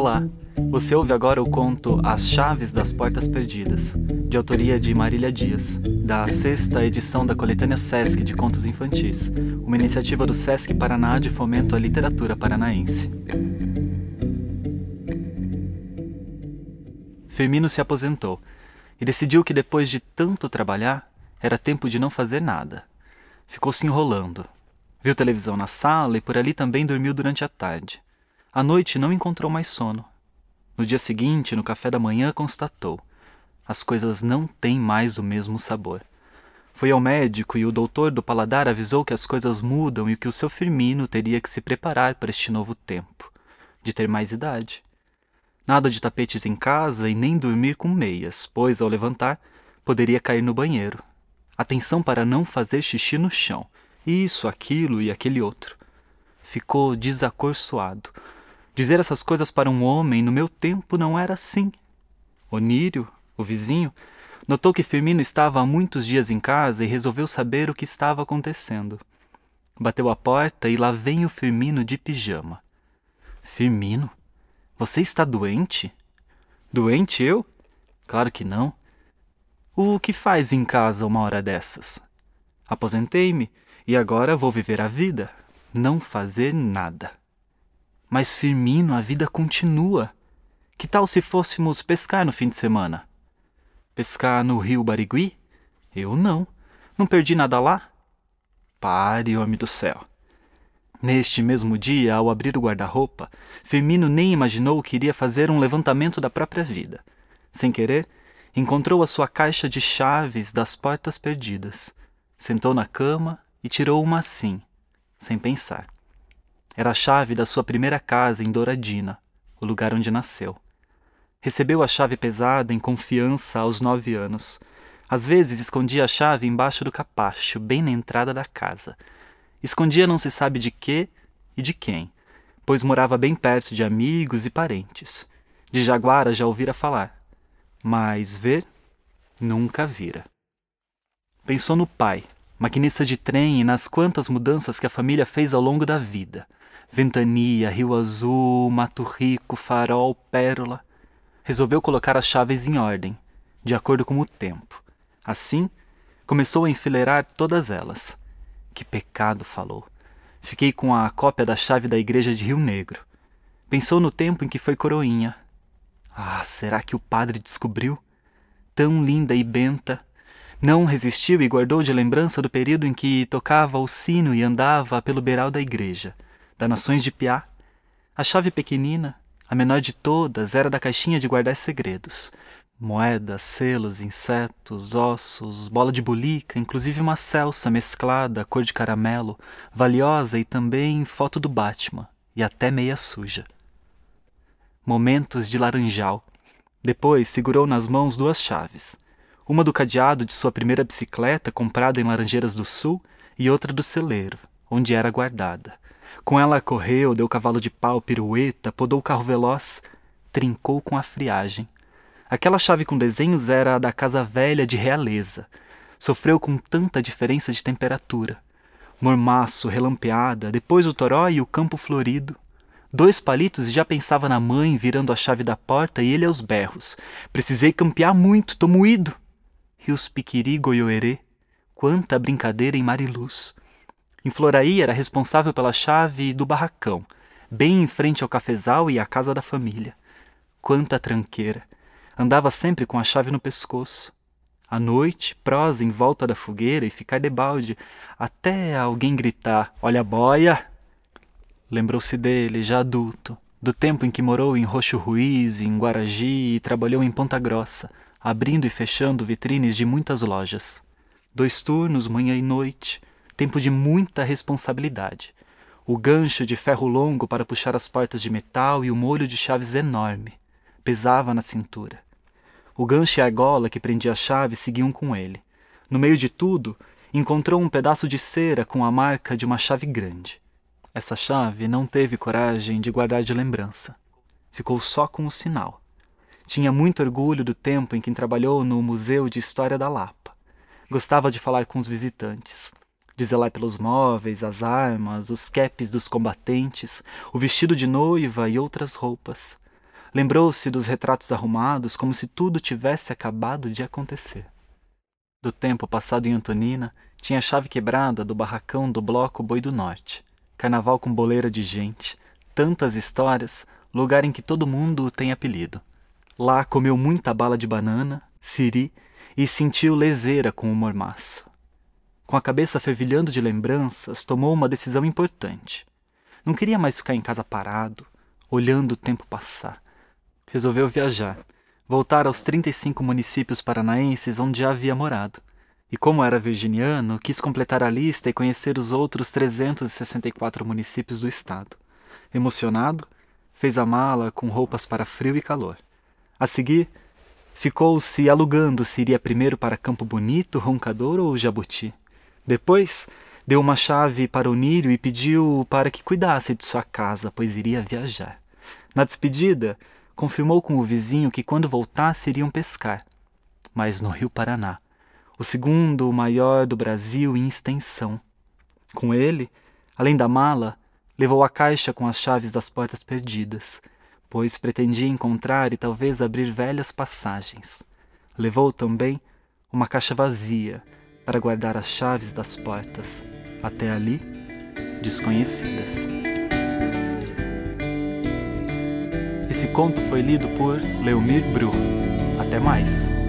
Olá! Você ouve agora o conto As Chaves das Portas Perdidas, de autoria de Marília Dias, da sexta edição da coletânea Sesc de Contos Infantis, uma iniciativa do Sesc Paraná de fomento à literatura paranaense. Firmino se aposentou e decidiu que depois de tanto trabalhar, era tempo de não fazer nada. Ficou se enrolando. Viu televisão na sala e por ali também dormiu durante a tarde. À noite não encontrou mais sono. No dia seguinte, no café da manhã, constatou: as coisas não têm mais o mesmo sabor. Foi ao médico e o doutor do paladar avisou que as coisas mudam e que o seu Firmino teria que se preparar para este novo tempo, de ter mais idade. Nada de tapetes em casa e nem dormir com meias, pois ao levantar poderia cair no banheiro. Atenção para não fazer xixi no chão. Isso, aquilo e aquele outro. Ficou desacorçoado Dizer essas coisas para um homem no meu tempo não era assim. Onírio, o vizinho, notou que Firmino estava há muitos dias em casa e resolveu saber o que estava acontecendo. Bateu a porta e lá vem o Firmino de pijama. Firmino, você está doente? Doente eu? Claro que não. O que faz em casa uma hora dessas? Aposentei-me e agora vou viver a vida, não fazer nada. Mas Firmino, a vida continua. Que tal se fôssemos pescar no fim de semana? Pescar no rio Barigui? Eu não. Não perdi nada lá? Pare, homem do céu. Neste mesmo dia, ao abrir o guarda-roupa, Firmino nem imaginou que iria fazer um levantamento da própria vida. Sem querer, encontrou a sua caixa de chaves das portas perdidas. Sentou na cama e tirou uma assim, sem pensar. Era a chave da sua primeira casa em Douradina, o lugar onde nasceu. Recebeu a chave pesada em confiança aos nove anos. Às vezes escondia a chave embaixo do capacho, bem na entrada da casa. Escondia não se sabe de quê e de quem, pois morava bem perto de amigos e parentes. De Jaguara já ouvira falar, mas ver nunca vira. Pensou no pai, maquinista de trem e nas quantas mudanças que a família fez ao longo da vida. Ventania, Rio Azul, Mato Rico, Farol, Pérola. Resolveu colocar as chaves em ordem, de acordo com o tempo. Assim, começou a enfileirar todas elas. Que pecado, falou. Fiquei com a cópia da chave da igreja de Rio Negro. Pensou no tempo em que foi coroinha. Ah, será que o padre descobriu? Tão linda e benta. Não resistiu e guardou de lembrança do período em que tocava o sino e andava pelo beiral da igreja da Nações de Piá. A chave pequenina, a menor de todas, era da caixinha de guardar segredos. Moedas, selos, insetos, ossos, bola de bulica, inclusive uma celsa mesclada, cor de caramelo, valiosa e também foto do Batman, e até meia suja. Momentos de laranjal. Depois segurou nas mãos duas chaves. Uma do cadeado de sua primeira bicicleta comprada em Laranjeiras do Sul e outra do celeiro, onde era guardada. Com ela correu, deu cavalo de pau, pirueta, podou o carro veloz, trincou com a friagem. Aquela chave com desenhos era a da casa velha de realeza. Sofreu com tanta diferença de temperatura. Mormaço, relampeada, depois o toró e o campo florido. Dois palitos e já pensava na mãe virando a chave da porta e ele aos berros. Precisei campear muito, tô moído. Rios Piquiri, Goiôerê. Quanta brincadeira em Mariluz. Em Floraí era responsável pela chave do barracão, bem em frente ao cafezal e à casa da família. Quanta tranqueira! Andava sempre com a chave no pescoço. À noite, prosa em volta da fogueira e ficar debalde, até alguém gritar: Olha a boia! Lembrou-se dele, já adulto, do tempo em que morou em Roxo Ruiz, em Guaragi e trabalhou em Ponta Grossa, abrindo e fechando vitrines de muitas lojas. Dois turnos, manhã e noite, tempo de muita responsabilidade. O gancho de ferro longo para puxar as portas de metal e o molho de chaves enorme. Pesava na cintura. O gancho e a gola que prendia a chave seguiam com ele. No meio de tudo, encontrou um pedaço de cera com a marca de uma chave grande. Essa chave não teve coragem de guardar de lembrança. Ficou só com o sinal. Tinha muito orgulho do tempo em que trabalhou no Museu de História da Lapa. Gostava de falar com os visitantes de zelar pelos móveis, as armas, os capes dos combatentes, o vestido de noiva e outras roupas. Lembrou-se dos retratos arrumados como se tudo tivesse acabado de acontecer. Do tempo passado em Antonina, tinha a chave quebrada do barracão do bloco Boi do Norte. Carnaval com boleira de gente, tantas histórias, lugar em que todo mundo tem apelido. Lá comeu muita bala de banana, siri e sentiu leseira com o mormaço. Com a cabeça fervilhando de lembranças, tomou uma decisão importante. Não queria mais ficar em casa parado, olhando o tempo passar. Resolveu viajar, voltar aos 35 municípios paranaenses onde já havia morado. E como era virginiano, quis completar a lista e conhecer os outros 364 municípios do estado. Emocionado, fez a mala com roupas para frio e calor. A seguir, ficou-se alugando se iria primeiro para Campo Bonito, Roncador ou Jabuti. Depois, deu uma chave para o Nírio e pediu para que cuidasse de sua casa, pois iria viajar. Na despedida, confirmou com o vizinho que quando voltasse iriam pescar, mas no Rio Paraná, o segundo maior do Brasil em extensão. Com ele, além da mala, levou a caixa com as chaves das portas perdidas pois pretendia encontrar e talvez abrir velhas passagens. Levou também uma caixa vazia para guardar as chaves das portas, até ali desconhecidas. Esse conto foi lido por Leomir Bru. Até mais!